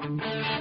Thank you.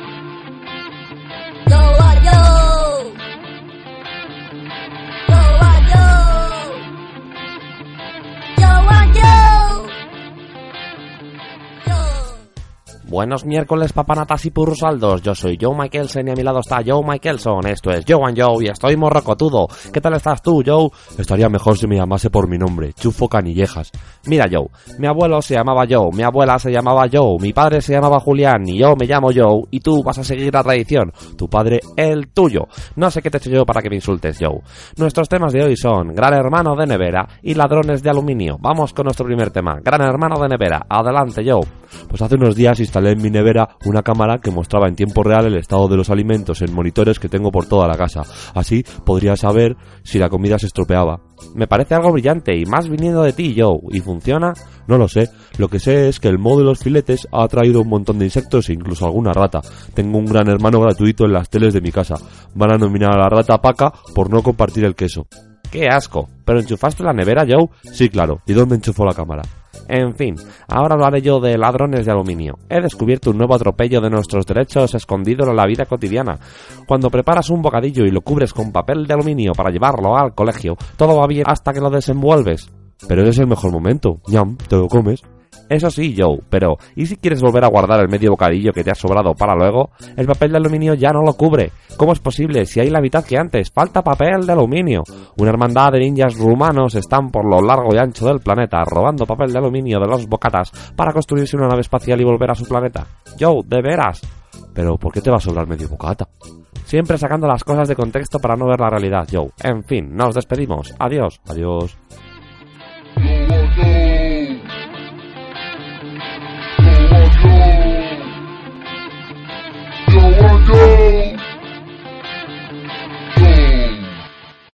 Buenos miércoles, papanatas y purrusaldos. Yo soy Joe Michaelson y a mi lado está Joe Michaelson. Esto es Joe and Joe y estoy morrocotudo. ¿Qué tal estás tú, Joe? Estaría mejor si me llamase por mi nombre, Chufo Canillejas. Mira, Joe, mi abuelo se llamaba Joe, mi abuela se llamaba Joe, mi padre se llamaba Julián y yo me llamo Joe y tú vas a seguir la tradición. Tu padre, el tuyo. No sé qué te he hecho yo para que me insultes, Joe. Nuestros temas de hoy son Gran Hermano de Nevera y Ladrones de Aluminio. Vamos con nuestro primer tema. Gran Hermano de Nevera. Adelante, Joe. Pues hace unos días instalé en mi nevera una cámara que mostraba en tiempo real el estado de los alimentos en monitores que tengo por toda la casa. Así podría saber si la comida se estropeaba. Me parece algo brillante y más viniendo de ti, Joe. ¿Y funciona? No lo sé. Lo que sé es que el modo de los filetes ha atraído un montón de insectos e incluso alguna rata. Tengo un gran hermano gratuito en las teles de mi casa. Van a nominar a la rata Paca por no compartir el queso. ¡Qué asco! ¿Pero enchufaste la nevera, Joe? Sí, claro. ¿Y dónde enchufó la cámara? En fin, ahora hablaré yo de ladrones de aluminio. He descubierto un nuevo atropello de nuestros derechos escondido en la vida cotidiana. Cuando preparas un bocadillo y lo cubres con papel de aluminio para llevarlo al colegio, todo va bien hasta que lo desenvuelves. Pero es el mejor momento. Ñam, te lo comes. Eso sí, Joe, pero ¿y si quieres volver a guardar el medio bocadillo que te ha sobrado para luego? El papel de aluminio ya no lo cubre. ¿Cómo es posible si hay la mitad que antes? Falta papel de aluminio. Una hermandad de ninjas rumanos están por lo largo y ancho del planeta robando papel de aluminio de los bocatas para construirse una nave espacial y volver a su planeta. Joe, ¿de veras? Pero ¿por qué te va a sobrar medio bocata? Siempre sacando las cosas de contexto para no ver la realidad, Joe. En fin, nos despedimos. Adiós. Adiós.